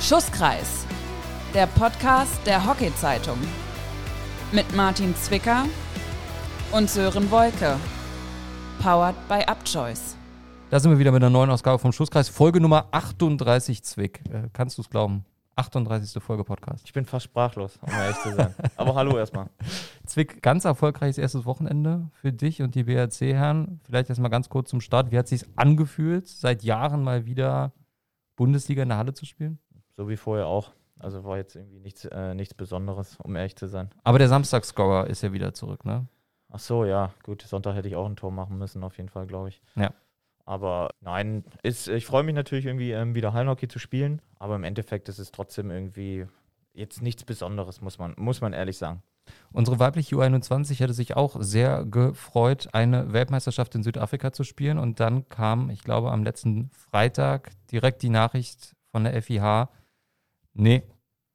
Schusskreis, der Podcast der Hockey-Zeitung. Mit Martin Zwicker und Sören Wolke. Powered by Upchoice. Da sind wir wieder mit einer neuen Ausgabe vom Schusskreis. Folge Nummer 38, Zwick. Äh, kannst du es glauben? 38. Folge Podcast. Ich bin fast sprachlos, um ehrlich zu sein. Aber hallo erstmal. Zwick, ganz erfolgreiches erstes Wochenende für dich und die BRC-Herren. Vielleicht erstmal ganz kurz zum Start. Wie hat es sich angefühlt, seit Jahren mal wieder Bundesliga in der Halle zu spielen? So wie vorher auch. Also war jetzt irgendwie nichts, äh, nichts Besonderes, um ehrlich zu sein. Aber der Samstagscorer ist ja wieder zurück, ne? Ach so, ja, gut. Sonntag hätte ich auch ein Tor machen müssen, auf jeden Fall, glaube ich. Ja. Aber nein, ist, ich freue mich natürlich irgendwie ähm, wieder Hallenhockey zu spielen, aber im Endeffekt ist es trotzdem irgendwie jetzt nichts Besonderes, muss man, muss man ehrlich sagen. Unsere weibliche U21 hätte sich auch sehr gefreut, eine Weltmeisterschaft in Südafrika zu spielen. Und dann kam, ich glaube, am letzten Freitag direkt die Nachricht von der FIH, nee,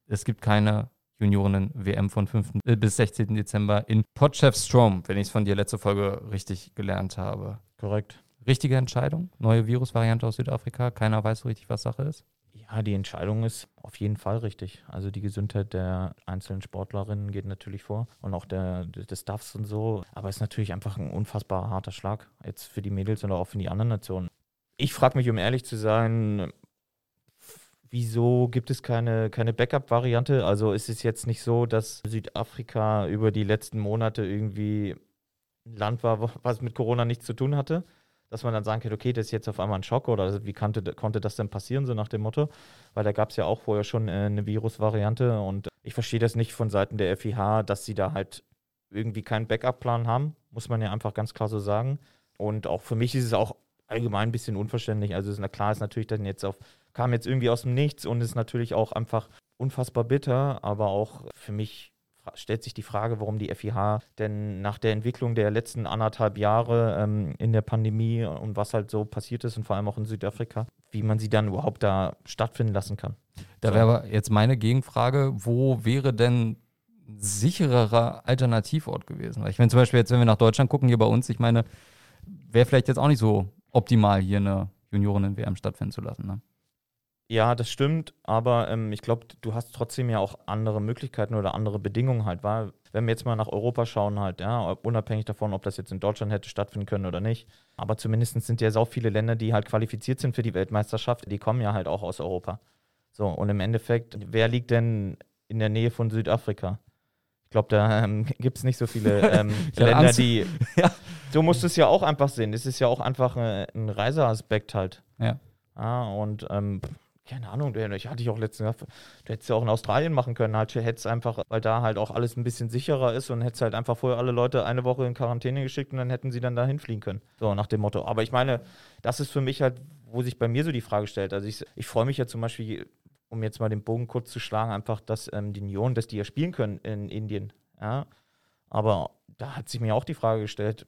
es gibt keine Juniorinnen-WM von 5. bis 16. Dezember in Potchefstroom, wenn ich es von dir letzte Folge richtig gelernt habe. Korrekt. Richtige Entscheidung? Neue Virusvariante aus Südafrika? Keiner weiß so richtig, was Sache ist? Ja, die Entscheidung ist auf jeden Fall richtig. Also die Gesundheit der einzelnen Sportlerinnen geht natürlich vor und auch der, des Staffs und so. Aber es ist natürlich einfach ein unfassbar harter Schlag jetzt für die Mädels und auch für die anderen Nationen. Ich frage mich, um ehrlich zu sein, wieso gibt es keine, keine Backup-Variante? Also ist es jetzt nicht so, dass Südafrika über die letzten Monate irgendwie ein Land war, was mit Corona nichts zu tun hatte? dass man dann sagen kann, okay, das ist jetzt auf einmal ein Schock oder wie konnte, konnte das denn passieren, so nach dem Motto? Weil da gab es ja auch vorher schon äh, eine Virusvariante und ich verstehe das nicht von Seiten der FIH, dass sie da halt irgendwie keinen Backup-Plan haben, muss man ja einfach ganz klar so sagen. Und auch für mich ist es auch allgemein ein bisschen unverständlich. Also ist, na klar ist natürlich dann jetzt auf, kam jetzt irgendwie aus dem Nichts und ist natürlich auch einfach unfassbar bitter, aber auch für mich stellt sich die Frage, warum die FIH denn nach der Entwicklung der letzten anderthalb Jahre ähm, in der Pandemie und was halt so passiert ist und vor allem auch in Südafrika, wie man sie dann überhaupt da stattfinden lassen kann. Da wäre aber jetzt meine Gegenfrage, wo wäre denn sichererer Alternativort gewesen? Weil ich meine zum Beispiel jetzt, wenn wir nach Deutschland gucken, hier bei uns, ich meine, wäre vielleicht jetzt auch nicht so optimal, hier eine Juniorinnen-WM stattfinden zu lassen. Ne? Ja, das stimmt, aber ähm, ich glaube, du hast trotzdem ja auch andere Möglichkeiten oder andere Bedingungen halt, weil wenn wir jetzt mal nach Europa schauen halt, ja, unabhängig davon, ob das jetzt in Deutschland hätte stattfinden können oder nicht, aber zumindest sind ja so viele Länder, die halt qualifiziert sind für die Weltmeisterschaft, die kommen ja halt auch aus Europa. So, und im Endeffekt, wer liegt denn in der Nähe von Südafrika? Ich glaube, da ähm, gibt es nicht so viele ähm, Länder, die. ja. So musst es ja auch einfach sehen. Das ist ja auch einfach äh, ein Reiseaspekt halt. Ja. Ja, und ähm, keine Ahnung, ich hatte ich auch letztens gesagt, du hättest ja auch in Australien machen können, halt hättest einfach, weil da halt auch alles ein bisschen sicherer ist und hättest halt einfach vorher alle Leute eine Woche in Quarantäne geschickt und dann hätten sie dann dahin fliegen können. So nach dem Motto. Aber ich meine, das ist für mich halt, wo sich bei mir so die Frage stellt. Also ich, ich freue mich ja zum Beispiel, um jetzt mal den Bogen kurz zu schlagen, einfach, dass ähm, die Union, dass die ja spielen können in Indien. Ja. Aber da hat sich mir auch die Frage gestellt,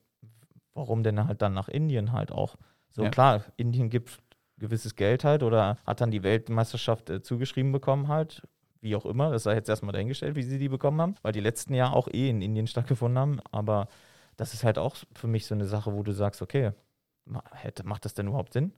warum denn halt dann nach Indien halt auch? So ja. klar, Indien gibt gewisses Geld halt oder hat dann die Weltmeisterschaft äh, zugeschrieben bekommen halt. Wie auch immer, das sei jetzt erstmal dahingestellt, wie sie die bekommen haben, weil die letzten Jahre auch eh in Indien stattgefunden haben. Aber das ist halt auch für mich so eine Sache, wo du sagst, okay, macht das denn überhaupt Sinn?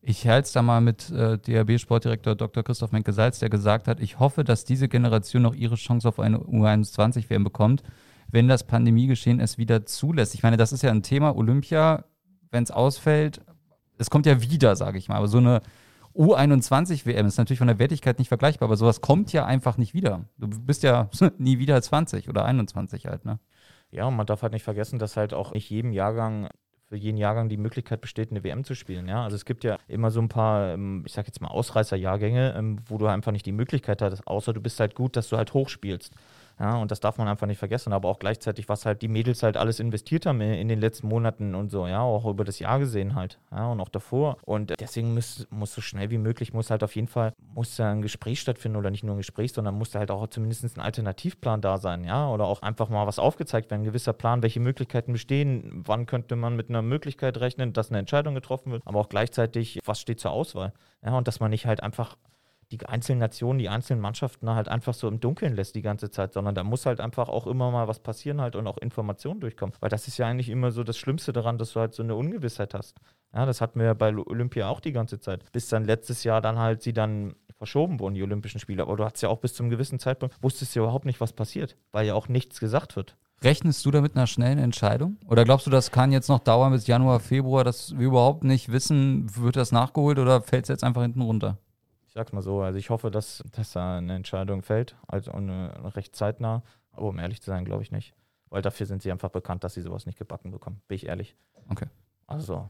Ich halte es da mal mit äh, DRB-Sportdirektor Dr. Christoph Menke-Salz, der gesagt hat, ich hoffe, dass diese Generation noch ihre Chance auf eine U21-WM bekommt, wenn das Pandemiegeschehen es wieder zulässt. Ich meine, das ist ja ein Thema, Olympia, wenn es ausfällt, es kommt ja wieder, sage ich mal. Aber so eine U21-WM ist natürlich von der Wertigkeit nicht vergleichbar, aber sowas kommt ja einfach nicht wieder. Du bist ja nie wieder 20 oder 21 halt, ne? Ja, und man darf halt nicht vergessen, dass halt auch nicht jedem Jahrgang für jeden Jahrgang die Möglichkeit besteht, eine WM zu spielen. Ja? Also es gibt ja immer so ein paar, ähm, ich sag jetzt mal Ausreißerjahrgänge, ähm, wo du einfach nicht die Möglichkeit hast, außer du bist halt gut, dass du halt hochspielst. Ja, und das darf man einfach nicht vergessen. Aber auch gleichzeitig, was halt die Mädels halt alles investiert haben in den letzten Monaten und so, ja, auch über das Jahr gesehen halt. Ja, und auch davor. Und deswegen muss, muss so schnell wie möglich, muss halt auf jeden Fall, muss da ein Gespräch stattfinden oder nicht nur ein Gespräch, sondern muss da halt auch zumindest ein Alternativplan da sein, ja. Oder auch einfach mal was aufgezeigt werden, ein gewisser Plan, welche Möglichkeiten bestehen, wann könnte man mit einer Möglichkeit rechnen, dass eine Entscheidung getroffen wird, aber auch gleichzeitig, was steht zur Auswahl. Ja, und dass man nicht halt einfach die einzelnen Nationen, die einzelnen Mannschaften halt einfach so im Dunkeln lässt die ganze Zeit, sondern da muss halt einfach auch immer mal was passieren halt und auch Informationen durchkommen. Weil das ist ja eigentlich immer so das Schlimmste daran, dass du halt so eine Ungewissheit hast. Ja, das hatten wir ja bei Olympia auch die ganze Zeit. Bis dann letztes Jahr dann halt sie dann verschoben wurden, die Olympischen Spiele. Aber du hattest ja auch bis zum gewissen Zeitpunkt, wusstest ja überhaupt nicht, was passiert, weil ja auch nichts gesagt wird. Rechnest du damit einer schnellen Entscheidung? Oder glaubst du, das kann jetzt noch dauern bis Januar, Februar, dass wir überhaupt nicht wissen, wird das nachgeholt oder fällt es jetzt einfach hinten runter? Ich sag's mal so, also ich hoffe, dass, dass da eine Entscheidung fällt, also eine, recht zeitnah. Aber um ehrlich zu sein, glaube ich nicht. Weil dafür sind sie einfach bekannt, dass sie sowas nicht gebacken bekommen. Bin ich ehrlich. Okay. Also,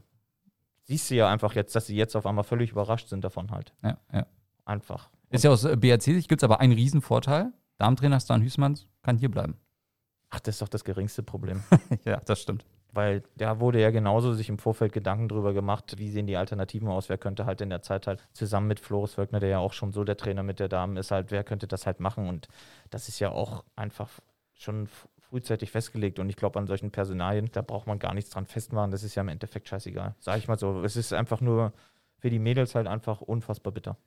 siehst du ja einfach jetzt, dass sie jetzt auf einmal völlig überrascht sind davon halt. Ja, ja. Einfach. Ist ja aus äh, BRC-Sicht gibt es aber einen Riesenvorteil. Darmtrainer Stan Hüßmanns kann hier bleiben. Ach, das ist doch das geringste Problem. ja, das stimmt. Weil da wurde ja genauso sich im Vorfeld Gedanken drüber gemacht, wie sehen die Alternativen aus, wer könnte halt in der Zeit halt zusammen mit Floris Wöckner, der ja auch schon so der Trainer mit der Damen ist, halt, wer könnte das halt machen und das ist ja auch einfach schon frühzeitig festgelegt und ich glaube an solchen Personalien, da braucht man gar nichts dran festmachen, das ist ja im Endeffekt scheißegal. Sag ich mal so, es ist einfach nur für die Mädels halt einfach unfassbar bitter.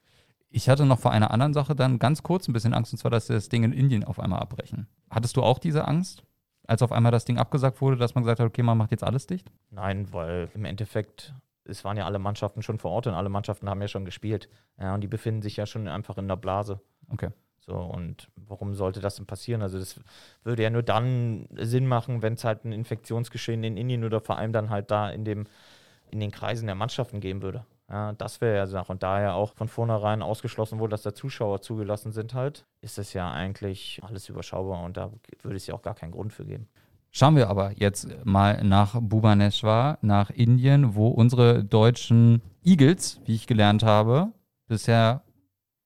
Ich hatte noch vor einer anderen Sache dann ganz kurz ein bisschen Angst, und zwar, dass sie das Ding in Indien auf einmal abbrechen. Hattest du auch diese Angst? Als auf einmal das Ding abgesagt wurde, dass man gesagt hat, okay, man macht jetzt alles dicht? Nein, weil im Endeffekt, es waren ja alle Mannschaften schon vor Ort und alle Mannschaften haben ja schon gespielt. Ja, und die befinden sich ja schon einfach in der Blase. Okay. So, und warum sollte das denn passieren? Also, das würde ja nur dann Sinn machen, wenn es halt ein Infektionsgeschehen in Indien oder vor allem dann halt da in, dem, in den Kreisen der Mannschaften geben würde. Ja, das wäre ja Sache. Und daher auch von vornherein ausgeschlossen wurde, dass da Zuschauer zugelassen sind halt, ist das ja eigentlich alles überschaubar und da würde es ja auch gar keinen Grund für geben. Schauen wir aber jetzt mal nach Bhubaneswar, nach Indien, wo unsere deutschen Eagles, wie ich gelernt habe, bisher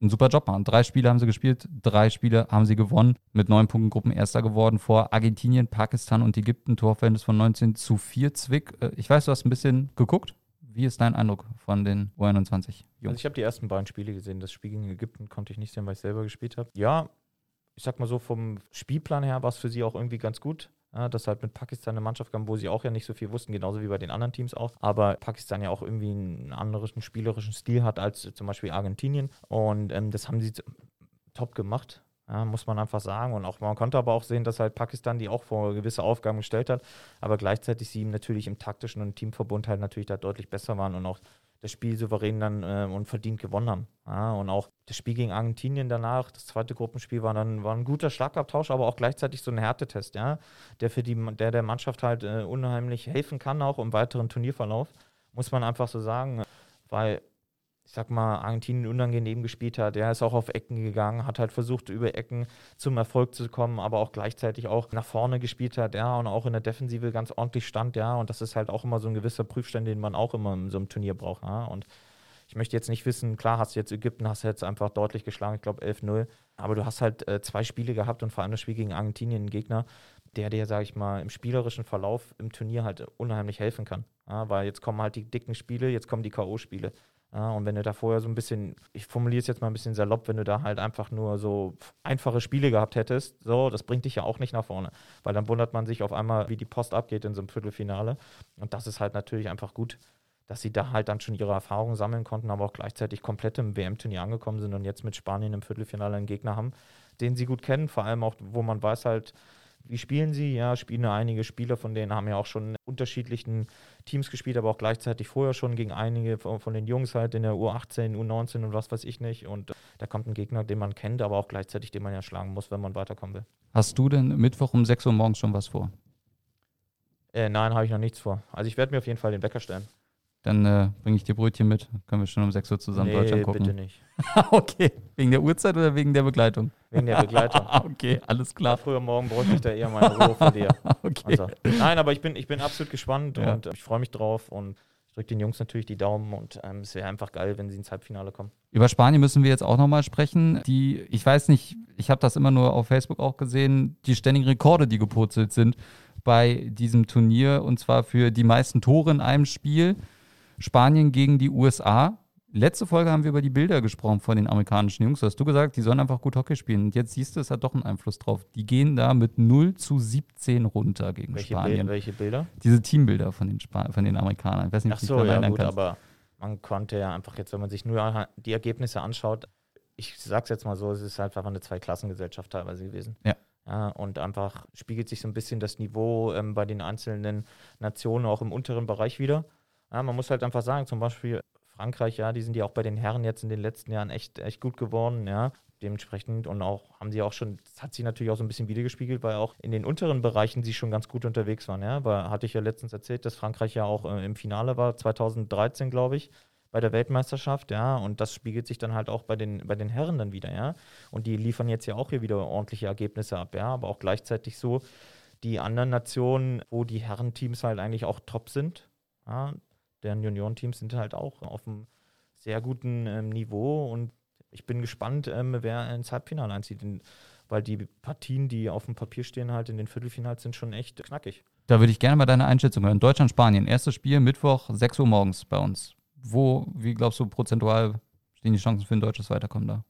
einen super Job machen. Drei Spiele haben sie gespielt, drei Spiele haben sie gewonnen, mit neun Punkten Gruppen Erster geworden vor Argentinien, Pakistan und Ägypten, Torverhältnis von 19 zu 4 Zwick. Äh, ich weiß, du hast ein bisschen geguckt. Wie ist dein Eindruck von den U21 Jungs? Also ich habe die ersten beiden Spiele gesehen. Das Spiel gegen Ägypten konnte ich nicht sehen, weil ich selber gespielt habe. Ja, ich sag mal so, vom Spielplan her war es für sie auch irgendwie ganz gut. Ja, dass halt mit Pakistan eine Mannschaft kam, wo sie auch ja nicht so viel wussten, genauso wie bei den anderen Teams auch. Aber Pakistan ja auch irgendwie einen anderen spielerischen Stil hat als zum Beispiel Argentinien. Und ähm, das haben sie top gemacht. Ja, muss man einfach sagen. Und auch man konnte aber auch sehen, dass halt Pakistan die auch vor gewisse Aufgaben gestellt hat, aber gleichzeitig sie ihm natürlich im taktischen und Teamverbund halt natürlich da deutlich besser waren und auch das Spiel souverän dann äh, und verdient gewonnen haben. Ja, und auch das Spiel gegen Argentinien danach, das zweite Gruppenspiel, war dann war ein guter Schlagabtausch, aber auch gleichzeitig so ein Härtetest, ja, der für die, der der Mannschaft halt äh, unheimlich helfen kann, auch im weiteren Turnierverlauf, muss man einfach so sagen, weil ich sag mal, Argentinien unangenehm gespielt hat. Er ist auch auf Ecken gegangen, hat halt versucht, über Ecken zum Erfolg zu kommen, aber auch gleichzeitig auch nach vorne gespielt hat, ja, und auch in der Defensive ganz ordentlich stand, ja. Und das ist halt auch immer so ein gewisser Prüfstand, den man auch immer in so einem Turnier braucht, ja. Und ich möchte jetzt nicht wissen, klar hast du jetzt Ägypten, hast du jetzt einfach deutlich geschlagen, ich glaube 11-0, aber du hast halt äh, zwei Spiele gehabt und vor allem das Spiel gegen Argentinien, einen Gegner, der dir, sage ich mal, im spielerischen Verlauf im Turnier halt unheimlich helfen kann. Ja, weil jetzt kommen halt die dicken Spiele, jetzt kommen die K.O.-Spiele. Ja, und wenn du da vorher so ein bisschen, ich formuliere es jetzt mal ein bisschen salopp, wenn du da halt einfach nur so einfache Spiele gehabt hättest, so, das bringt dich ja auch nicht nach vorne. Weil dann wundert man sich auf einmal, wie die Post abgeht in so einem Viertelfinale. Und das ist halt natürlich einfach gut, dass sie da halt dann schon ihre Erfahrungen sammeln konnten, aber auch gleichzeitig komplett im WM-Turnier angekommen sind und jetzt mit Spanien im Viertelfinale einen Gegner haben, den sie gut kennen, vor allem auch, wo man weiß halt, wie spielen sie? Ja, spielen einige Spieler, von denen haben ja auch schon in unterschiedlichen Teams gespielt, aber auch gleichzeitig vorher schon gegen einige von den Jungs halt in der U18, U19 und was weiß ich nicht. Und da kommt ein Gegner, den man kennt, aber auch gleichzeitig, den man ja schlagen muss, wenn man weiterkommen will. Hast du denn Mittwoch um 6 Uhr morgens schon was vor? Äh, nein, habe ich noch nichts vor. Also ich werde mir auf jeden Fall den Wecker stellen. Dann äh, bringe ich dir Brötchen mit. Können wir schon um 6 Uhr zusammen nee, Deutschland gucken. bitte nicht. okay. Wegen der Uhrzeit oder wegen der Begleitung? Wegen der Begleitung. okay, alles klar. früher morgen bräuchte ich da eher meine Ruhe vor dir. okay. Also, nein, aber ich bin, ich bin absolut gespannt Ja. und äh, ich freue mich drauf und ich drücke den Jungs natürlich die Daumen und ähm, es wäre einfach geil, wenn sie ins Halbfinale kommen. Über Spanien müssen wir jetzt auch nochmal sprechen. Die, ich weiß nicht, ich habe das immer nur auf Facebook auch gesehen, die ständigen Rekorde, die gepurzelt sind bei diesem Turnier und zwar für die meisten Tore in einem Spiel. Spanien gegen die USA. Letzte Folge haben wir über die Bilder gesprochen von den amerikanischen Jungs. Da hast du gesagt, die sollen einfach gut Hockey spielen. Und jetzt siehst du, es hat doch einen Einfluss drauf. Die gehen da mit 0 zu 17 runter gegen Welche, Spanien. Bil welche Bilder? Diese Teambilder von den, Spa von den Amerikanern. Ich weiß nicht, Ach so, ja gut, kannst. aber man konnte ja einfach jetzt, wenn man sich nur die Ergebnisse anschaut, ich sag's jetzt mal so, es ist halt einfach eine Zweiklassengesellschaft teilweise gewesen. Ja. Ja, und einfach spiegelt sich so ein bisschen das Niveau ähm, bei den einzelnen Nationen auch im unteren Bereich wieder. Ja, man muss halt einfach sagen, zum Beispiel Frankreich, ja, die sind ja auch bei den Herren jetzt in den letzten Jahren echt, echt gut geworden, ja. Dementsprechend und auch haben sie auch schon, das hat sie natürlich auch so ein bisschen wiedergespiegelt, weil auch in den unteren Bereichen sie schon ganz gut unterwegs waren, ja. Weil hatte ich ja letztens erzählt, dass Frankreich ja auch äh, im Finale war, 2013, glaube ich bei der Weltmeisterschaft, ja, und das spiegelt sich dann halt auch bei den, bei den Herren dann wieder, ja. Und die liefern jetzt ja auch hier wieder ordentliche Ergebnisse ab, ja, aber auch gleichzeitig so die anderen Nationen, wo die Herrenteams halt eigentlich auch top sind, ja, deren Juniorenteams sind halt auch auf einem sehr guten ähm, Niveau und ich bin gespannt, ähm, wer ins Halbfinale einzieht, weil die Partien, die auf dem Papier stehen, halt in den Viertelfinals sind schon echt knackig. Da würde ich gerne mal deine Einschätzung hören. Deutschland, Spanien, erstes Spiel, Mittwoch, 6 Uhr morgens bei uns wo, wie glaubst du, prozentual stehen die Chancen für ein deutsches Weiterkommen da?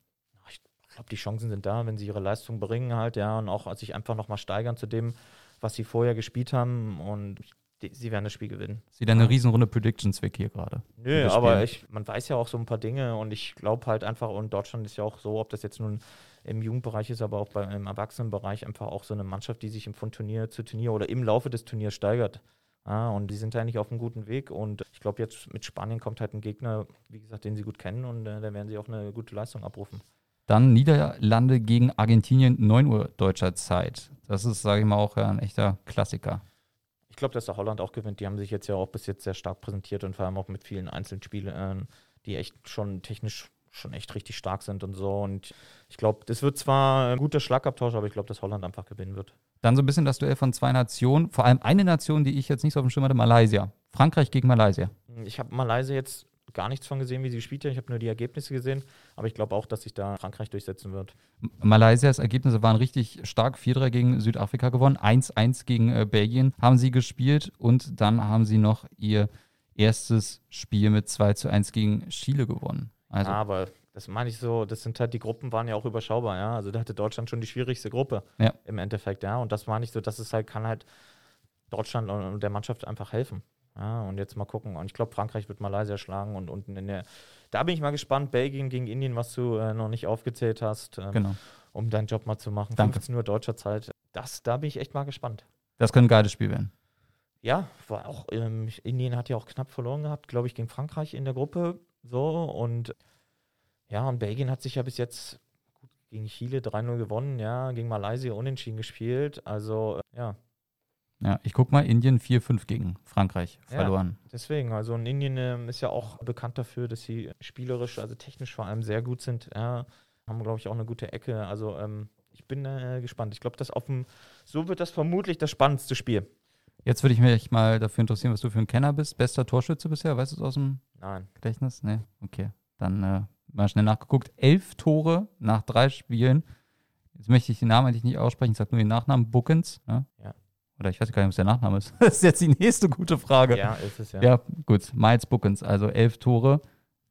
Ich glaube, die Chancen sind da, wenn sie ihre Leistung bringen halt, ja, und auch sich einfach nochmal steigern zu dem, was sie vorher gespielt haben und die, sie werden das Spiel gewinnen. Sie dann eine Riesenrunde Predictions weg hier gerade. Nö, aber ich, man weiß ja auch so ein paar Dinge und ich glaube halt einfach, und Deutschland ist ja auch so, ob das jetzt nun im Jugendbereich ist, aber auch beim, im Erwachsenenbereich einfach auch so eine Mannschaft, die sich im von Turnier zu Turnier oder im Laufe des Turniers steigert. Ah, und die sind eigentlich auf einem guten Weg. Und ich glaube, jetzt mit Spanien kommt halt ein Gegner, wie gesagt, den sie gut kennen und äh, da werden sie auch eine gute Leistung abrufen. Dann Niederlande gegen Argentinien, 9 Uhr deutscher Zeit. Das ist, sage ich mal, auch ein echter Klassiker. Ich glaube, dass der Holland auch gewinnt. Die haben sich jetzt ja auch bis jetzt sehr stark präsentiert und vor allem auch mit vielen Einzelspielen, äh, die echt schon technisch schon echt richtig stark sind und so. Und ich glaube, das wird zwar ein guter Schlagabtausch, aber ich glaube, dass Holland einfach gewinnen wird. Dann so ein bisschen das Duell von zwei Nationen, vor allem eine Nation, die ich jetzt nicht so auf dem Schirm hatte, Malaysia. Frankreich gegen Malaysia. Ich habe Malaysia jetzt gar nichts von gesehen, wie sie spielt. Ich habe nur die Ergebnisse gesehen, aber ich glaube auch, dass sich da Frankreich durchsetzen wird. Malaysias Ergebnisse waren richtig stark. 4-3 gegen Südafrika gewonnen, 1-1 gegen äh, Belgien haben sie gespielt und dann haben sie noch ihr erstes Spiel mit 2 1 gegen Chile gewonnen. Also. Aber das meine ich so, das sind halt, die Gruppen waren ja auch überschaubar, ja. Also da hatte Deutschland schon die schwierigste Gruppe ja. im Endeffekt, ja. Und das meine ich so, dass es halt, kann halt Deutschland und der Mannschaft einfach helfen. Ja, und jetzt mal gucken. Und ich glaube, Frankreich wird Malaysia schlagen und unten in der. Da bin ich mal gespannt, Belgien gegen Indien, was du äh, noch nicht aufgezählt hast, ähm, genau. um deinen Job mal zu machen. Danke. 15 Uhr deutscher Zeit. Das, da bin ich echt mal gespannt. Das könnte ein geiles Spiel werden. Ja, war auch, ähm, Indien hat ja auch knapp verloren gehabt, glaube ich, gegen Frankreich in der Gruppe. So, und ja, und Belgien hat sich ja bis jetzt gut, gegen Chile 3-0 gewonnen, ja, gegen Malaysia unentschieden gespielt. Also, äh, ja. Ja, ich guck mal, Indien 4-5 gegen Frankreich verloren. Ja, deswegen, also in Indien äh, ist ja auch bekannt dafür, dass sie spielerisch, also technisch vor allem sehr gut sind. Ja, haben, glaube ich, auch eine gute Ecke. Also ähm, ich bin äh, gespannt. Ich glaube, das auf dem, so wird das vermutlich das spannendste Spiel. Jetzt würde ich mich mal dafür interessieren, was du für ein Kenner bist. Bester Torschütze bisher, weißt du es aus dem Nein. Gedächtnis? Nee, okay. Dann äh, mal schnell nachgeguckt. Elf Tore nach drei Spielen. Jetzt möchte ich den Namen eigentlich nicht aussprechen, ich sage nur den Nachnamen, Bookens. Ne? Ja. Oder ich weiß gar nicht, was der Nachname ist. Das ist jetzt die nächste gute Frage. Ja, ist es ja. Ja, gut. Miles Bookens, also elf Tore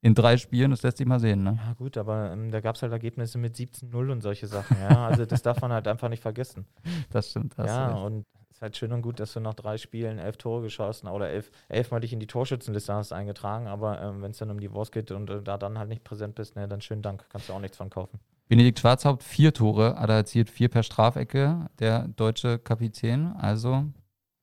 in drei Spielen, das lässt sich mal sehen. Ne? Ja, gut, aber ähm, da gab es halt Ergebnisse mit 17-0 und solche Sachen. Ja, also das darf man halt einfach nicht vergessen. Das stimmt. ja, und ist halt schön und gut, dass du nach drei Spielen elf Tore geschossen oder elf, elfmal dich in die Torschützenliste hast eingetragen, aber ähm, wenn es dann um die Wurst geht und äh, da dann halt nicht präsent bist, ne, dann schönen Dank, kannst du auch nichts von kaufen. Benedikt Schwarzhaupt, vier Tore, hat er erzielt, vier per Strafecke, der deutsche Kapitän. Also,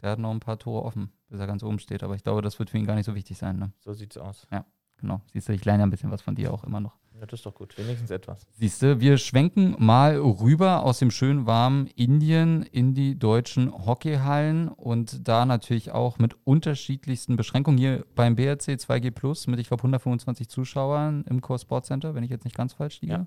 der hat noch ein paar Tore offen, bis er ganz oben steht. Aber ich glaube, das wird für ihn gar nicht so wichtig sein. Ne? So sieht's aus. Ja, genau. Siehst du, ich lerne ja ein bisschen was von dir auch immer noch. Ja, das ist doch gut. Wenigstens etwas. Siehst du, wir schwenken mal rüber aus dem schönen warmen Indien in die deutschen Hockeyhallen und da natürlich auch mit unterschiedlichsten Beschränkungen. Hier beim BRC 2G Plus mit, ich glaube, 125 Zuschauern im Core Sports Center, wenn ich jetzt nicht ganz falsch liege. Ja.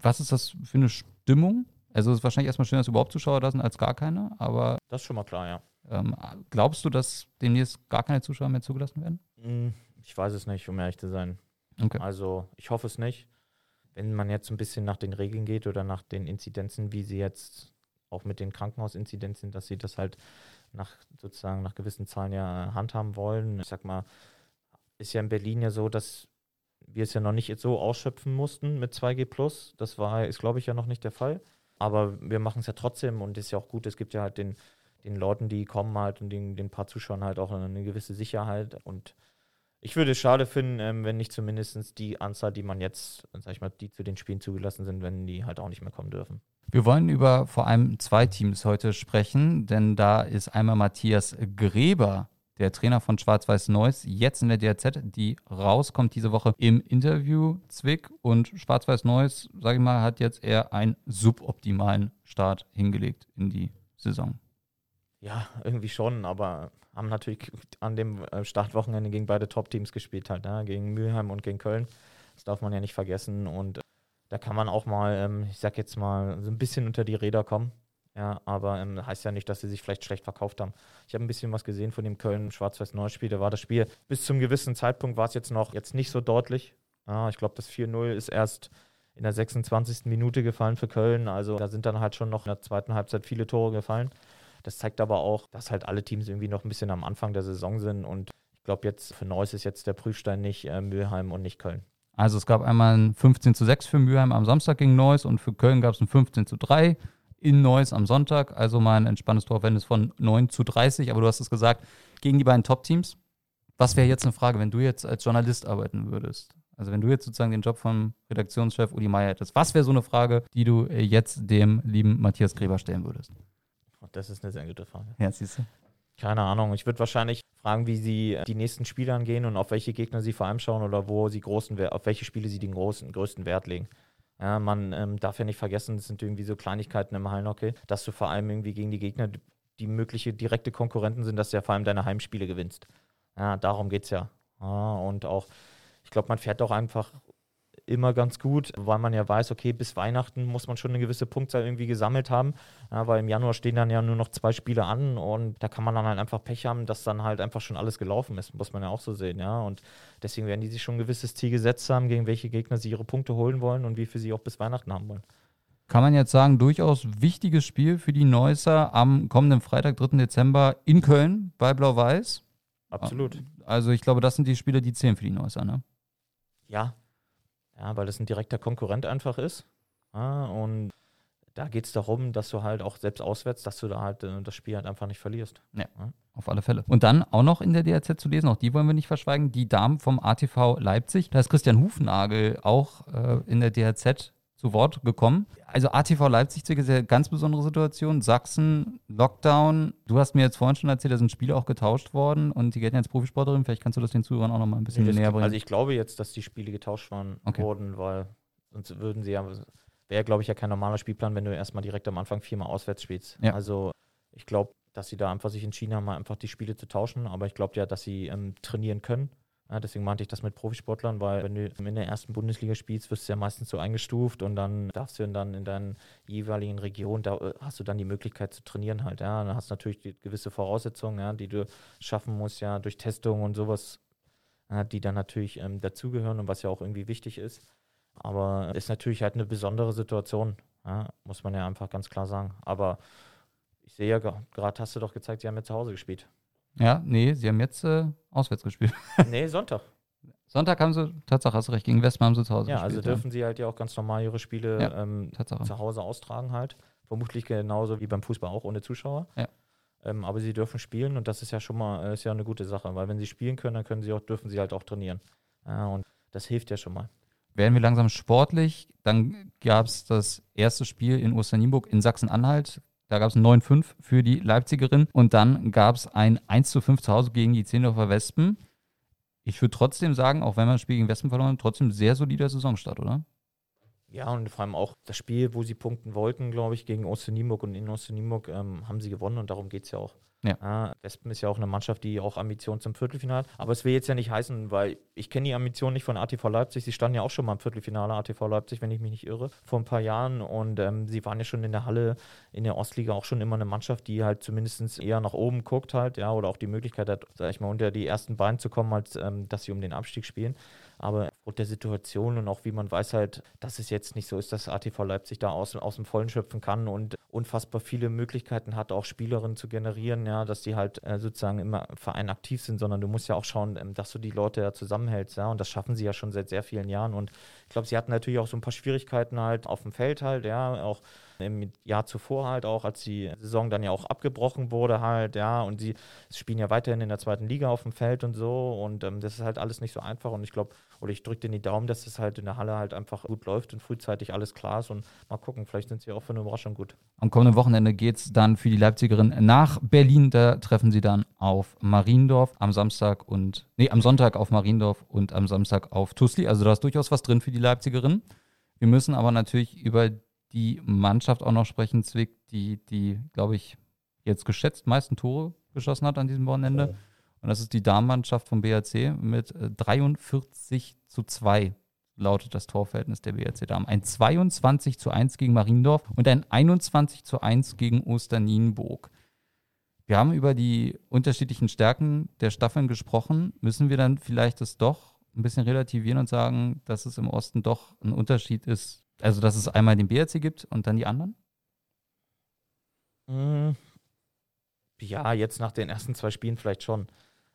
Was ist das für eine Stimmung? Also es ist wahrscheinlich erstmal schön, dass überhaupt Zuschauer da sind, als gar keine, aber. Das ist schon mal klar, ja. Ähm, glaubst du, dass demnächst gar keine Zuschauer mehr zugelassen werden? Hm, ich weiß es nicht, um ehrlich zu sein. Okay. Also ich hoffe es nicht. Wenn man jetzt ein bisschen nach den Regeln geht oder nach den Inzidenzen, wie sie jetzt auch mit den Krankenhausinzidenzen, dass sie das halt nach sozusagen nach gewissen Zahlen ja handhaben wollen. Ich sag mal, ist ja in Berlin ja so, dass wir es ja noch nicht so ausschöpfen mussten mit 2G Plus. Das war, ist, glaube ich, ja noch nicht der Fall. Aber wir machen es ja trotzdem und ist ja auch gut. Es gibt ja halt den, den Leuten, die kommen halt und den, den paar Zuschauern halt auch eine gewisse Sicherheit und ich würde es schade finden, ähm, wenn nicht zumindest die Anzahl, die man jetzt, sag ich mal, die zu den Spielen zugelassen sind, wenn die halt auch nicht mehr kommen dürfen. Wir wollen über vor allem zwei Teams heute sprechen, denn da ist einmal Matthias Gräber der Trainer von Schwarz-Weiß Neuss, jetzt in der DRZ, die rauskommt diese Woche im Interview Zwick und Schwarz-Weiß Neuss, sage ich mal, hat jetzt eher einen suboptimalen Start hingelegt in die Saison. Ja, irgendwie schon, aber haben natürlich an dem äh, Startwochenende gegen beide Top-Teams gespielt, halt, ne? gegen Mülheim und gegen Köln. Das darf man ja nicht vergessen und äh, da kann man auch mal, ähm, ich sag jetzt mal, so ein bisschen unter die Räder kommen. Ja, aber ähm, heißt ja nicht, dass sie sich vielleicht schlecht verkauft haben. Ich habe ein bisschen was gesehen von dem Köln-Schwarz-Weiß-Neuspiel. Da war das Spiel bis zum gewissen Zeitpunkt war es jetzt noch jetzt nicht so deutlich. Ja, ich glaube, das 4-0 ist erst in der 26. Minute gefallen für Köln. Also da sind dann halt schon noch in der zweiten Halbzeit viele Tore gefallen. Das zeigt aber auch, dass halt alle Teams irgendwie noch ein bisschen am Anfang der Saison sind. Und ich glaube, jetzt für Neuss ist jetzt der Prüfstein nicht äh, Mülheim und nicht Köln. Also es gab einmal ein 15 zu 6 für Mülheim am Samstag gegen Neuss und für Köln gab es ein 15 zu 3 in Neuss am Sonntag. Also mal ein entspanntes Torverhältnis von 9 zu 30. Aber du hast es gesagt, gegen die beiden Top-Teams. Was wäre jetzt eine Frage, wenn du jetzt als Journalist arbeiten würdest? Also wenn du jetzt sozusagen den Job vom Redaktionschef Uli Meier hättest, was wäre so eine Frage, die du äh, jetzt dem lieben Matthias Gräber stellen würdest? Das ist eine sehr gute Frage. Ja, siehst du. Keine Ahnung. Ich würde wahrscheinlich fragen, wie sie äh, die nächsten Spiele angehen und auf welche Gegner sie vor allem schauen oder wo sie großen, auf welche Spiele sie den großen, größten Wert legen. Ja, man ähm, darf ja nicht vergessen, das sind irgendwie so Kleinigkeiten im Hallenhockey, dass du vor allem irgendwie gegen die Gegner, die mögliche direkte Konkurrenten sind, dass du ja vor allem deine Heimspiele gewinnst. Ja, darum geht es ja. ja. Und auch, ich glaube, man fährt auch einfach immer ganz gut, weil man ja weiß, okay, bis Weihnachten muss man schon eine gewisse Punktzahl irgendwie gesammelt haben, ja, weil im Januar stehen dann ja nur noch zwei Spiele an und da kann man dann halt einfach Pech haben, dass dann halt einfach schon alles gelaufen ist, muss man ja auch so sehen, ja. Und deswegen werden die sich schon ein gewisses Ziel gesetzt haben, gegen welche Gegner sie ihre Punkte holen wollen und wie viel sie auch bis Weihnachten haben wollen. Kann man jetzt sagen, durchaus wichtiges Spiel für die Neusser am kommenden Freitag, 3. Dezember in Köln bei Blau-Weiß. Absolut. Also ich glaube, das sind die Spiele, die zählen für die Neusser, ne? Ja, ja, weil das ein direkter Konkurrent einfach ist. Ja, und da geht es darum, dass du halt auch selbst auswärts, dass du da halt äh, das Spiel halt einfach nicht verlierst. Ja, ja, auf alle Fälle. Und dann auch noch in der DRZ zu lesen, auch die wollen wir nicht verschweigen, die Damen vom ATV Leipzig. Da ist Christian Hufnagel auch äh, in der DRZ zu Wort gekommen. Also ATV Leipzig ist eine ganz besondere Situation. Sachsen, Lockdown. Du hast mir jetzt vorhin schon erzählt, da sind Spiele auch getauscht worden und die gelten jetzt Profisportlerin. Vielleicht kannst du das den Zuhörern auch noch mal ein bisschen nee, näher bringen. Also ich glaube jetzt, dass die Spiele getauscht waren, okay. wurden, weil sonst würden sie ja, wäre glaube ich ja kein normaler Spielplan, wenn du erstmal direkt am Anfang viermal auswärts spielst. Ja. Also ich glaube, dass sie da einfach sich entschieden haben, mal einfach die Spiele zu tauschen. Aber ich glaube ja, dass sie ähm, trainieren können ja, deswegen meinte ich das mit Profisportlern, weil wenn du in der ersten Bundesliga spielst, wirst du ja meistens so eingestuft und dann darfst du dann in deiner jeweiligen Region, da hast du dann die Möglichkeit zu trainieren halt. Ja, dann hast du natürlich gewisse Voraussetzungen, ja, die du schaffen musst, ja, durch Testung und sowas, ja, die dann natürlich ähm, dazugehören und was ja auch irgendwie wichtig ist. Aber ist natürlich halt eine besondere Situation, ja, muss man ja einfach ganz klar sagen. Aber ich sehe ja gerade, hast du doch gezeigt, sie haben ja zu Hause gespielt. Ja, nee, sie haben jetzt äh, auswärts gespielt. nee, Sonntag. Sonntag haben sie, Tatsache hast du recht, gegen Westmann haben sie zu Hause ja, gespielt. Also ja, also dürfen sie halt ja auch ganz normal ihre Spiele ja, ähm, zu Hause austragen halt. Vermutlich genauso wie beim Fußball auch, ohne Zuschauer. Ja. Ähm, aber sie dürfen spielen und das ist ja schon mal ist ja eine gute Sache, weil wenn sie spielen können, dann können sie auch, dürfen sie halt auch trainieren. Ja, und das hilft ja schon mal. Werden wir langsam sportlich, dann gab es das erste Spiel in Osternimburg in Sachsen-Anhalt. Da gab es ein 9-5 für die Leipzigerin und dann gab es ein 1-5 zu Hause gegen die Zehndorfer Wespen. Ich würde trotzdem sagen, auch wenn man das Spiel gegen Wespen verloren hat, trotzdem sehr solider Saisonstart, oder? Ja, und vor allem auch das Spiel, wo sie punkten wollten, glaube ich, gegen Osternienburg und in Osternienburg ähm, haben sie gewonnen und darum geht es ja auch. Ja. Ah, Wespen ist ja auch eine Mannschaft, die auch Ambitionen zum Viertelfinale hat. Aber es will jetzt ja nicht heißen, weil ich kenne die Ambitionen nicht von ATV Leipzig. Sie standen ja auch schon mal im Viertelfinale ATV Leipzig, wenn ich mich nicht irre, vor ein paar Jahren. Und ähm, sie waren ja schon in der Halle in der Ostliga auch schon immer eine Mannschaft, die halt zumindest eher nach oben guckt halt, ja, oder auch die Möglichkeit hat, sag ich mal, unter die ersten beiden zu kommen, als ähm, dass sie um den Abstieg spielen. Aber aufgrund der Situation und auch wie man weiß halt, dass es jetzt nicht so ist, dass ATV Leipzig da aus, aus dem Vollen schöpfen kann und unfassbar viele Möglichkeiten hat, auch Spielerinnen zu generieren, ja, dass die halt äh, sozusagen immer im Verein aktiv sind, sondern du musst ja auch schauen, ähm, dass du die Leute ja zusammenhältst, ja, und das schaffen sie ja schon seit sehr vielen Jahren. Und ich glaube, sie hatten natürlich auch so ein paar Schwierigkeiten halt auf dem Feld halt, ja, auch im Jahr zuvor halt auch, als die Saison dann ja auch abgebrochen wurde halt, ja, und sie spielen ja weiterhin in der zweiten Liga auf dem Feld und so und ähm, das ist halt alles nicht so einfach und ich glaube, oder ich drücke dir die Daumen, dass es halt in der Halle halt einfach gut läuft und frühzeitig alles klar ist und mal gucken, vielleicht sind sie auch für eine Überraschung gut. Am kommenden Wochenende geht es dann für die Leipzigerin nach Berlin. Da treffen sie dann auf Mariendorf am Samstag und, nee, am Sonntag auf Mariendorf und am Samstag auf Tusli. Also da ist durchaus was drin für die Leipzigerin. Wir müssen aber natürlich über die Mannschaft auch noch sprechen, Zwick, die, die, glaube ich, jetzt geschätzt meisten Tore geschossen hat an diesem Wochenende. Ja. Und das ist die Damenmannschaft vom BRC mit 43 äh, zu 2 lautet das Torverhältnis der BRC Damen. Ein 22 zu 1 gegen Mariendorf und ein 21 zu 1 gegen Osternienburg. Wir haben über die unterschiedlichen Stärken der Staffeln gesprochen. Müssen wir dann vielleicht das doch ein bisschen relativieren und sagen, dass es im Osten doch ein Unterschied ist, also dass es einmal den BRC gibt und dann die anderen? Hm. Ja, jetzt nach den ersten zwei Spielen vielleicht schon.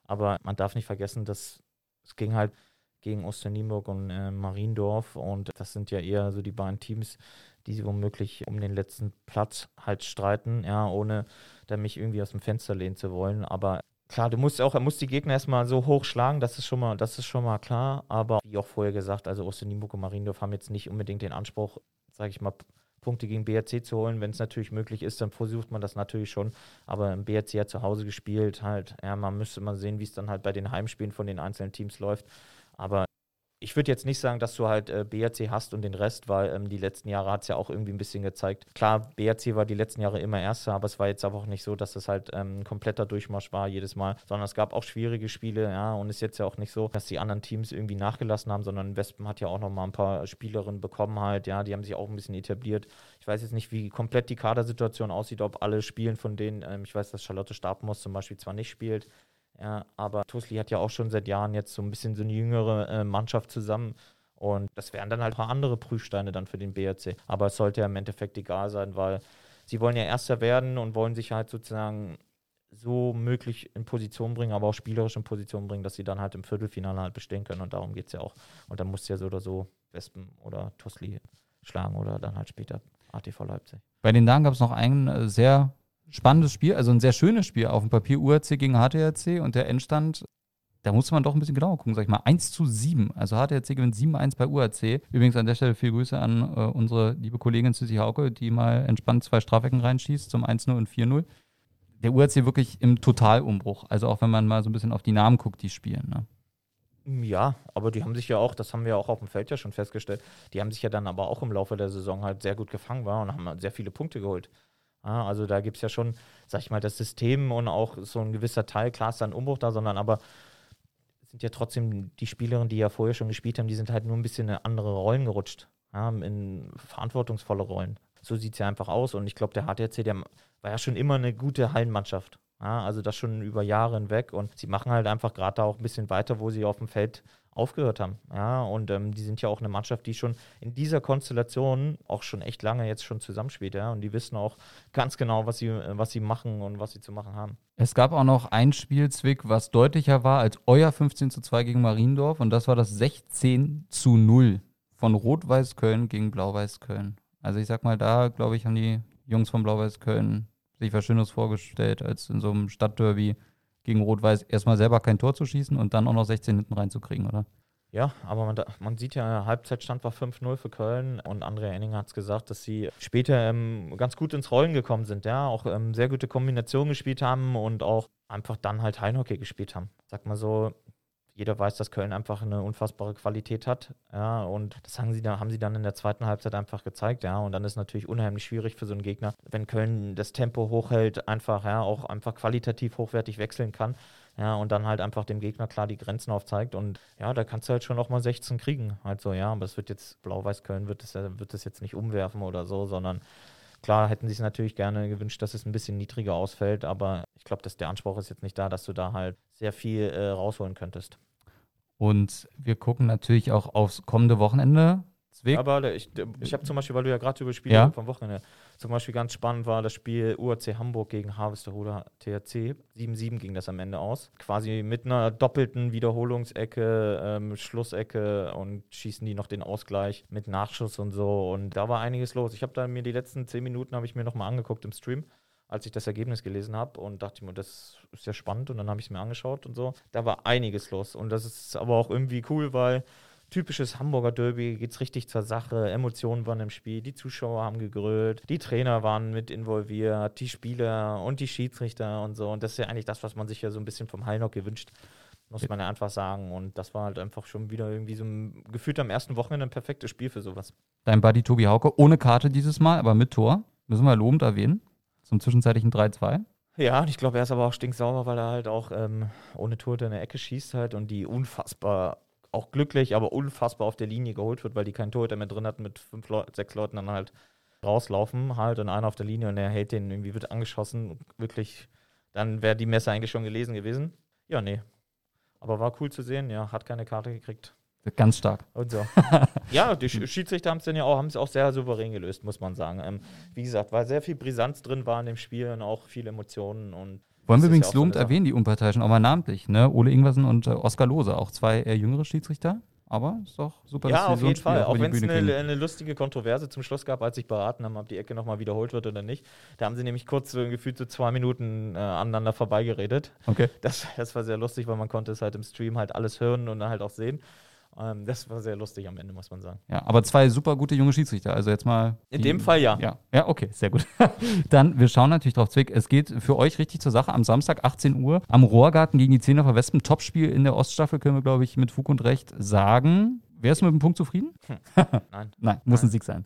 Aber man darf nicht vergessen, dass es ging halt gegen Osternienburg und äh, Mariendorf und das sind ja eher so die beiden Teams, die womöglich um den letzten Platz halt streiten, ja, ohne da mich irgendwie aus dem Fenster lehnen zu wollen. Aber klar, du musst auch, er muss die Gegner erstmal so hoch schlagen, das ist schon mal, das ist schon mal klar. Aber wie auch vorher gesagt, also Osternienburg und Mariendorf haben jetzt nicht unbedingt den Anspruch, sage ich mal, Punkte gegen BRC zu holen. Wenn es natürlich möglich ist, dann versucht man das natürlich schon. Aber im BRC hat zu Hause gespielt, halt, ja, man müsste mal sehen, wie es dann halt bei den Heimspielen von den einzelnen Teams läuft. Aber ich würde jetzt nicht sagen, dass du halt äh, BRC hast und den Rest, weil ähm, die letzten Jahre hat es ja auch irgendwie ein bisschen gezeigt. Klar, BRC war die letzten Jahre immer Erster, aber es war jetzt aber auch nicht so, dass es halt ähm, ein kompletter Durchmarsch war jedes Mal, sondern es gab auch schwierige Spiele, ja, und es ist jetzt ja auch nicht so, dass die anderen Teams irgendwie nachgelassen haben, sondern Wespen hat ja auch noch mal ein paar Spielerinnen bekommen halt, ja, die haben sich auch ein bisschen etabliert. Ich weiß jetzt nicht, wie komplett die Kadersituation aussieht, ob alle spielen von denen, ähm, ich weiß, dass Charlotte Stabmoss zum Beispiel zwar nicht spielt, ja, aber Tusli hat ja auch schon seit Jahren jetzt so ein bisschen so eine jüngere äh, Mannschaft zusammen. Und das wären dann halt ein paar andere Prüfsteine dann für den BRC. Aber es sollte ja im Endeffekt egal sein, weil sie wollen ja Erster werden und wollen sich halt sozusagen so möglich in Position bringen, aber auch spielerisch in Position bringen, dass sie dann halt im Viertelfinale halt bestehen können. Und darum geht es ja auch. Und dann muss ja so oder so Wespen oder Tusli schlagen oder dann halt später ATV Leipzig. Bei den Damen gab es noch einen äh, sehr spannendes Spiel, also ein sehr schönes Spiel auf dem Papier, UAC gegen HTRC und der Endstand, da musste man doch ein bisschen genauer gucken, sag ich mal, 1 zu 7. Also HTRC gewinnt 7-1 bei UAC. Übrigens an der Stelle viele Grüße an äh, unsere liebe Kollegin Susi Hauke, die mal entspannt zwei Strafecken reinschießt zum 1-0 und 4-0. Der UAC wirklich im Totalumbruch, also auch wenn man mal so ein bisschen auf die Namen guckt, die spielen. Ne? Ja, aber die haben sich ja auch, das haben wir auch auf dem Feld ja schon festgestellt, die haben sich ja dann aber auch im Laufe der Saison halt sehr gut gefangen war und haben sehr viele Punkte geholt. Also da gibt es ja schon, sag ich mal, das System und auch so ein gewisser Teil, klar ist da ein Umbruch da, sondern aber sind ja trotzdem die Spielerinnen, die ja vorher schon gespielt haben, die sind halt nur ein bisschen in andere Rollen gerutscht, ja, in verantwortungsvolle Rollen. So sieht es ja einfach aus und ich glaube, der HTC, der war ja schon immer eine gute Hallenmannschaft. Ja, also das schon über Jahre hinweg und sie machen halt einfach gerade da auch ein bisschen weiter, wo sie auf dem Feld aufgehört haben. Ja, und ähm, die sind ja auch eine Mannschaft, die schon in dieser Konstellation auch schon echt lange jetzt schon zusammenspielt, ja. Und die wissen auch ganz genau, was sie, was sie machen und was sie zu machen haben. Es gab auch noch ein Spiel, Zwick, was deutlicher war als euer 15 zu 2 gegen Mariendorf und das war das 16 zu 0 von Rot-Weiß Köln gegen Blau-Weiß Köln. Also ich sag mal, da glaube ich, haben die Jungs von Blau-Weiß Köln sich was Schönes vorgestellt, als in so einem Stadtderby gegen Rot-Weiß erstmal selber kein Tor zu schießen und dann auch noch 16 hinten reinzukriegen, oder? Ja, aber man, man sieht ja, Halbzeitstand war 5-0 für Köln und Andrea Enninger hat es gesagt, dass sie später ähm, ganz gut ins Rollen gekommen sind, ja, auch ähm, sehr gute Kombinationen gespielt haben und auch einfach dann halt Heimhockey gespielt haben. Sag mal so, jeder weiß, dass Köln einfach eine unfassbare Qualität hat. Ja, und das haben sie, dann, haben sie dann in der zweiten Halbzeit einfach gezeigt, ja. Und dann ist es natürlich unheimlich schwierig für so einen Gegner, wenn Köln das Tempo hochhält, einfach, ja, auch einfach qualitativ hochwertig wechseln kann. Ja, und dann halt einfach dem Gegner klar die Grenzen aufzeigt. Und ja, da kannst du halt schon auch mal 16 kriegen. Halt so, ja, aber es wird jetzt, Blau-Weiß-Köln wird es wird das jetzt nicht umwerfen oder so, sondern Klar hätten sie es natürlich gerne gewünscht, dass es ein bisschen niedriger ausfällt, aber ich glaube, dass der Anspruch ist jetzt nicht da, dass du da halt sehr viel äh, rausholen könntest. Und wir gucken natürlich auch aufs kommende Wochenende. Zwick. Aber ich, ich habe zum Beispiel, weil du ja gerade über Spiele ja? vom Wochenende, zum Beispiel ganz spannend war das Spiel UAC Hamburg gegen Harvesterhuder THC. 7-7 ging das am Ende aus. Quasi mit einer doppelten Wiederholungsecke, ähm, Schlussecke und schießen die noch den Ausgleich mit Nachschuss und so. Und da war einiges los. Ich habe da mir die letzten 10 Minuten habe ich mir nochmal angeguckt im Stream als ich das Ergebnis gelesen habe und dachte mir, das ist ja spannend und dann habe ich es mir angeschaut und so. Da war einiges los und das ist aber auch irgendwie cool, weil typisches Hamburger Derby geht es richtig zur Sache, Emotionen waren im Spiel, die Zuschauer haben gegrölt, die Trainer waren mit involviert, die Spieler und die Schiedsrichter und so und das ist ja eigentlich das, was man sich ja so ein bisschen vom Heilnock gewünscht muss man ja einfach sagen. Und das war halt einfach schon wieder irgendwie so ein, gefühlt am ersten Wochenende ein perfektes Spiel für sowas. Dein Buddy Tobi Hauke, ohne Karte dieses Mal, aber mit Tor. Müssen wir lobend erwähnen zum zwischenzeitlichen 3-2. Ja, ich glaube, er ist aber auch stinksauer, weil er halt auch ähm, ohne Torte in der Ecke schießt halt und die unfassbar, auch glücklich, aber unfassbar auf der Linie geholt wird, weil die keinen Torhüter mehr drin hatten, mit fünf, Leu sechs Leuten dann halt rauslaufen halt und einer auf der Linie und er hält den irgendwie, wird angeschossen, wirklich, dann wäre die Messe eigentlich schon gelesen gewesen. Ja, nee. Aber war cool zu sehen, ja, hat keine Karte gekriegt. Ganz stark. Und so. ja, die Schiedsrichter haben es dann ja auch, haben es auch sehr souverän gelöst, muss man sagen. Ähm, wie gesagt, war sehr viel Brisanz drin, war in dem Spiel und auch viele Emotionen und wollen wir übrigens ja lobend so erwähnen, die Unparteiischen, auch mal namentlich, ne? Ole Ingwersen und äh, Oskar Lose, auch zwei eher jüngere Schiedsrichter. Aber ist doch super. Ja, auf jeden Fall. Auch wenn es eine, eine, lustige Kontroverse zum Schluss gab, als ich beraten habe, ob die Ecke nochmal wiederholt wird oder nicht. Da haben sie nämlich kurz so gefühlt so zwei Minuten äh, aneinander vorbeigeredet. Okay. Das, das war sehr lustig, weil man konnte es halt im Stream halt alles hören und dann halt auch sehen. Ähm, das war sehr lustig am Ende, muss man sagen. Ja, aber zwei super gute junge Schiedsrichter. Also jetzt mal. In dem Fall ja. Ja, ja okay, sehr gut. Dann, wir schauen natürlich drauf, Zwick. Es geht für euch richtig zur Sache am Samstag, 18 Uhr, am Rohrgarten gegen die Zehner Wespen. Topspiel in der Oststaffel, können wir, glaube ich, mit Fug und Recht sagen. Wärst du mit dem Punkt zufrieden? Hm. Nein. Nein, muss Nein. ein Sieg sein.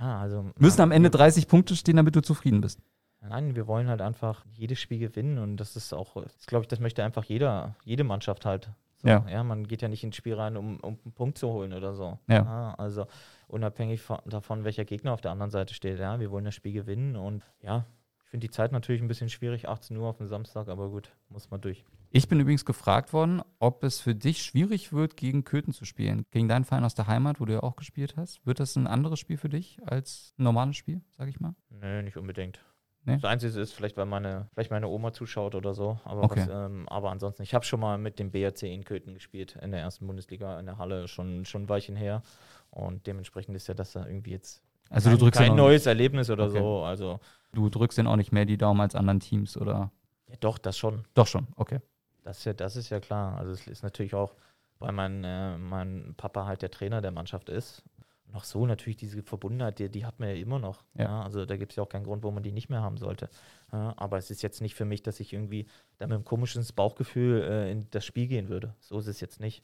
Ja, also. Müssen am Ende 30 Punkte stehen, damit du zufrieden bist. Nein, wir wollen halt einfach jedes Spiel gewinnen und das ist auch, glaube ich, das möchte einfach jeder, jede Mannschaft halt. So, ja. ja. Man geht ja nicht ins Spiel rein, um, um einen Punkt zu holen oder so. Ja. ja also unabhängig von, davon, welcher Gegner auf der anderen Seite steht. Ja, wir wollen das Spiel gewinnen und ja, ich finde die Zeit natürlich ein bisschen schwierig, 18 Uhr auf dem Samstag, aber gut, muss man durch. Ich bin übrigens gefragt worden, ob es für dich schwierig wird, gegen Köthen zu spielen. Gegen deinen Verein aus der Heimat, wo du ja auch gespielt hast. Wird das ein anderes Spiel für dich als ein normales Spiel, sag ich mal? Nö, nicht unbedingt. Nee? Das Einzige ist vielleicht, weil meine, vielleicht meine Oma zuschaut oder so. Aber, okay. was, ähm, aber ansonsten, ich habe schon mal mit dem BRC in Köthen gespielt, in der ersten Bundesliga, in der Halle, schon, schon ein Weilchen her. Und dementsprechend ist ja das da irgendwie jetzt also kein, du drückst kein neues Erlebnis oder okay. so. Also du drückst den auch nicht mehr die Daumen als anderen Teams, oder? Ja, doch, das schon. Doch schon, okay. Das ist ja, das ist ja klar. Also es ist natürlich auch, weil mein, äh, mein Papa halt der Trainer der Mannschaft ist noch so natürlich diese Verbundenheit, die, die hat man ja immer noch. Ja. ja also da gibt es ja auch keinen Grund, wo man die nicht mehr haben sollte. Ja, aber es ist jetzt nicht für mich, dass ich irgendwie da mit einem komischen Bauchgefühl äh, in das Spiel gehen würde. So ist es jetzt nicht.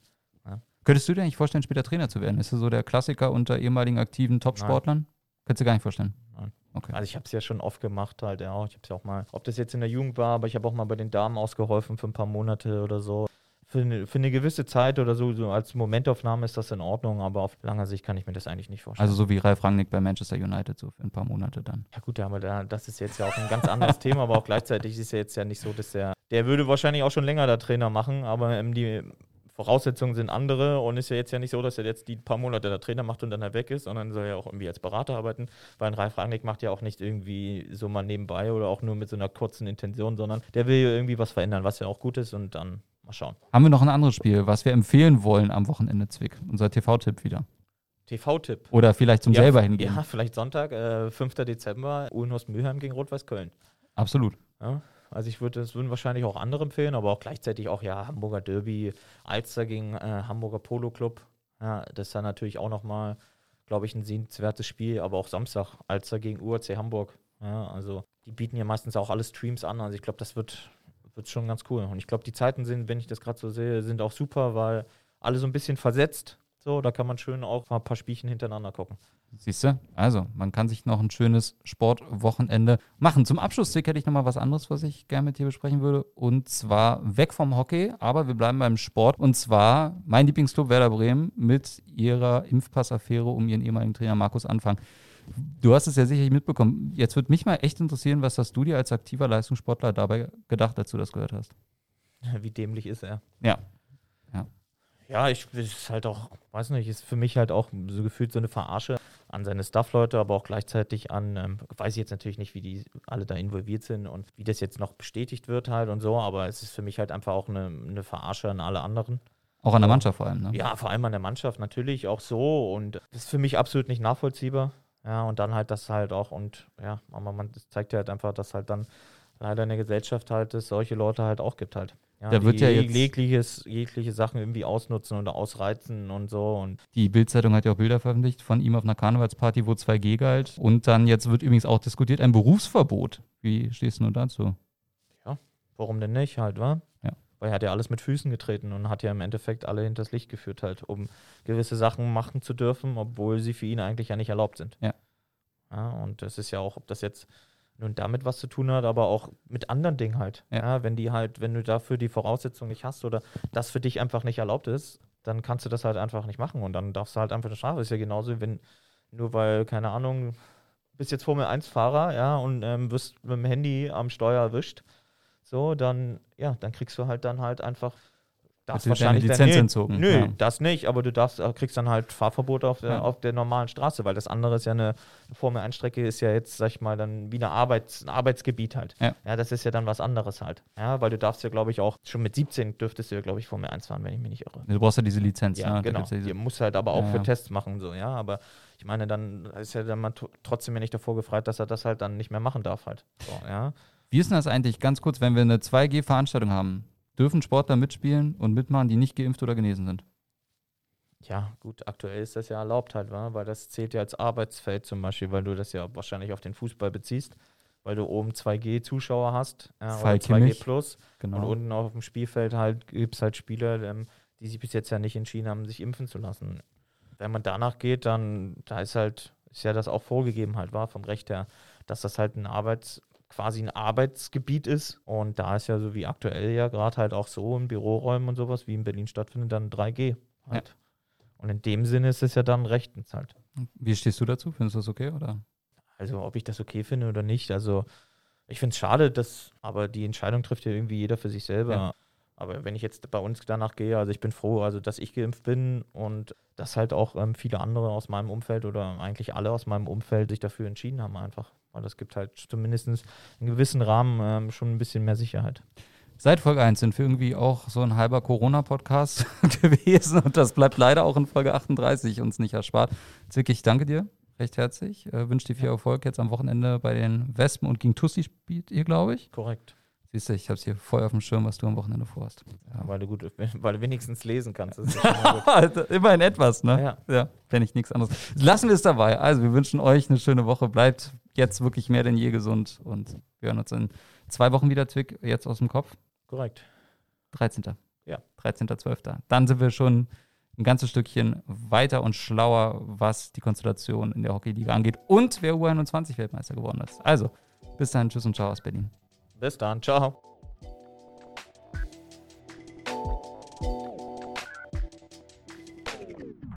Könntest du dir eigentlich vorstellen, später Trainer zu werden? Ist das so der Klassiker unter ehemaligen aktiven Topsportlern? Könntest du gar nicht vorstellen? Nein. Okay. Also ich habe es ja schon oft gemacht halt, ja. Ich habe es ja auch mal, ob das jetzt in der Jugend war, aber ich habe auch mal bei den Damen ausgeholfen für ein paar Monate oder so für eine, für eine gewisse Zeit oder so, so als Momentaufnahme ist das in Ordnung, aber auf langer Sicht kann ich mir das eigentlich nicht vorstellen. Also so wie Ralf Rangnick bei Manchester United, so für ein paar Monate dann. Ja gut, aber da, das ist jetzt ja auch ein ganz anderes Thema, aber auch gleichzeitig ist es ja jetzt ja nicht so, dass der, der würde wahrscheinlich auch schon länger der Trainer machen, aber ähm, die Voraussetzungen sind andere und ist ja jetzt ja nicht so, dass er jetzt die paar Monate der Trainer macht und dann halt weg ist, sondern soll ja auch irgendwie als Berater arbeiten, weil ein Ralf Rangnick macht ja auch nicht irgendwie so mal nebenbei oder auch nur mit so einer kurzen Intention, sondern der will ja irgendwie was verändern, was ja auch gut ist und dann Mal schauen. Haben wir noch ein anderes Spiel, was wir empfehlen wollen am Wochenende, Zwick? Unser TV-Tipp wieder. TV-Tipp. Oder vielleicht zum ja, selber hingehen. Ja, vielleicht Sonntag, äh, 5. Dezember, Ulnhorst Mülheim gegen Rot-Weiß Köln. Absolut. Ja, also ich würde, das würden wahrscheinlich auch andere empfehlen, aber auch gleichzeitig auch ja Hamburger Derby, Alster gegen äh, Hamburger Polo Club. Ja, das ist dann natürlich auch nochmal, glaube ich, ein sehenswertes Spiel, aber auch Samstag, Alster gegen UAC Hamburg. Ja, also die bieten ja meistens auch alle Streams an. Also ich glaube, das wird, wird schon ganz cool. Und ich glaube, die Zeiten sind, wenn ich das gerade so sehe, sind auch super, weil alle so ein bisschen versetzt. So, da kann man schön auch mal ein paar Spielchen hintereinander gucken. Siehst du? Also, man kann sich noch ein schönes Sportwochenende machen. Zum Abschluss hätte ich noch mal was anderes, was ich gerne mit dir besprechen würde. Und zwar weg vom Hockey, aber wir bleiben beim Sport. Und zwar mein Lieblingsclub Werder Bremen mit ihrer Impfpassaffäre um ihren ehemaligen Trainer Markus Anfang. Du hast es ja sicherlich mitbekommen. Jetzt würde mich mal echt interessieren, was hast du dir als aktiver Leistungssportler dabei gedacht, als du das gehört hast? Wie dämlich ist er? Ja. Ja, ja ich ist halt auch, weiß nicht, ist für mich halt auch so gefühlt so eine Verarsche. an seine Staff-Leute, aber auch gleichzeitig an, ähm, weiß ich jetzt natürlich nicht, wie die alle da involviert sind und wie das jetzt noch bestätigt wird halt und so, aber es ist für mich halt einfach auch eine, eine Verarsche an alle anderen. Auch an der Mannschaft vor allem, ne? Ja, vor allem an der Mannschaft natürlich auch so und das ist für mich absolut nicht nachvollziehbar. Ja, und dann halt das halt auch und ja, aber man zeigt ja halt einfach, dass halt dann leider in der Gesellschaft halt es solche Leute halt auch gibt halt. Ja, da wird ja jetzt jegliches, jegliche Sachen irgendwie ausnutzen oder ausreizen und so. Und die Bildzeitung hat ja auch Bilder veröffentlicht von ihm auf einer Karnevalsparty, wo 2G galt. Und dann jetzt wird übrigens auch diskutiert ein Berufsverbot. Wie stehst du nun dazu? Ja, warum denn nicht halt, wa? Weil er hat ja alles mit Füßen getreten und hat ja im Endeffekt alle hinters Licht geführt halt, um gewisse Sachen machen zu dürfen, obwohl sie für ihn eigentlich ja nicht erlaubt sind. Ja. Ja, und das ist ja auch, ob das jetzt nun damit was zu tun hat, aber auch mit anderen Dingen halt. Ja. ja. wenn die halt, wenn du dafür die Voraussetzung nicht hast oder das für dich einfach nicht erlaubt ist, dann kannst du das halt einfach nicht machen und dann darfst du halt einfach eine Strafe. Ist ja genauso, wenn nur weil, keine Ahnung, bist jetzt Formel 1-Fahrer, ja, und ähm, wirst mit dem Handy am Steuer erwischt, so, dann, ja, dann kriegst du halt dann halt einfach darfst wahrscheinlich Lizenz dann, nee, entzogen. Nö, ja. das nicht, aber du darfst, äh, kriegst dann halt Fahrverbot auf der, ja. auf der normalen Straße, weil das andere ist ja eine Formel 1 Strecke ist ja jetzt, sag ich mal, dann wie eine Arbeits, ein Arbeitsgebiet halt. Ja. ja, das ist ja dann was anderes halt. Ja, weil du darfst ja, glaube ich, auch schon mit 17 dürftest du ja, glaube ich, Formel 1 fahren, wenn ich mich nicht irre. Du brauchst ja diese Lizenz, ja, ne? genau. Ja musst halt aber auch für Tests machen, so, ja, aber ich meine, dann ist ja dann mal trotzdem ja nicht davor gefreit, dass er das halt dann nicht mehr machen darf halt. So, ja. Wie ist denn das eigentlich, ganz kurz, wenn wir eine 2G-Veranstaltung haben? dürfen Sportler mitspielen und mitmachen, die nicht geimpft oder genesen sind. Ja, gut, aktuell ist das ja erlaubt halt, weil das zählt ja als Arbeitsfeld zum Beispiel, weil du das ja wahrscheinlich auf den Fußball beziehst, weil du oben 2G-Zuschauer hast ja, oder 2G Plus genau. und unten auf dem Spielfeld halt gibt es halt Spieler, ähm, die sich bis jetzt ja nicht entschieden haben, sich impfen zu lassen. Wenn man danach geht, dann da ist halt, ist ja das auch vorgegeben halt, war vom Recht her, dass das halt ein Arbeits quasi ein Arbeitsgebiet ist. Und da ist ja so wie aktuell ja gerade halt auch so in Büroräumen und sowas, wie in Berlin stattfindet, dann 3G halt. Ja. Und in dem Sinne ist es ja dann rechtens halt. Wie stehst du dazu? Findest du das okay oder? Also ob ich das okay finde oder nicht. Also ich finde es schade, dass, aber die Entscheidung trifft ja irgendwie jeder für sich selber. Ja. Aber wenn ich jetzt bei uns danach gehe, also ich bin froh, also dass ich geimpft bin und dass halt auch ähm, viele andere aus meinem Umfeld oder eigentlich alle aus meinem Umfeld sich dafür entschieden haben einfach. Weil das gibt halt zumindest in gewissen Rahmen ähm, schon ein bisschen mehr Sicherheit. Seit Folge 1 sind wir irgendwie auch so ein halber Corona-Podcast gewesen und das bleibt leider auch in Folge 38 uns nicht erspart. Zwick, ich danke dir recht herzlich. Äh, wünsche dir viel Erfolg jetzt am Wochenende bei den Wespen und gegen Tussi spielt ihr, glaube ich. Korrekt. Siehst du, ich habe es hier voll auf dem Schirm, was du am Wochenende vorhast. Ja. Weil du gut, weil du wenigstens lesen kannst. Immerhin etwas, ne? Ja. ja wenn ich nichts anderes. Lassen wir es dabei. Also, wir wünschen euch eine schöne Woche. Bleibt jetzt wirklich mehr denn je gesund und wir hören uns in zwei Wochen wieder, Twick, jetzt aus dem Kopf. Korrekt. 13. Ja. 13.12. Dann sind wir schon ein ganzes Stückchen weiter und schlauer, was die Konstellation in der Hockeyliga angeht und wer U21 Weltmeister geworden ist. Also, bis dahin, tschüss und ciao aus Berlin. Bis dann. Ciao.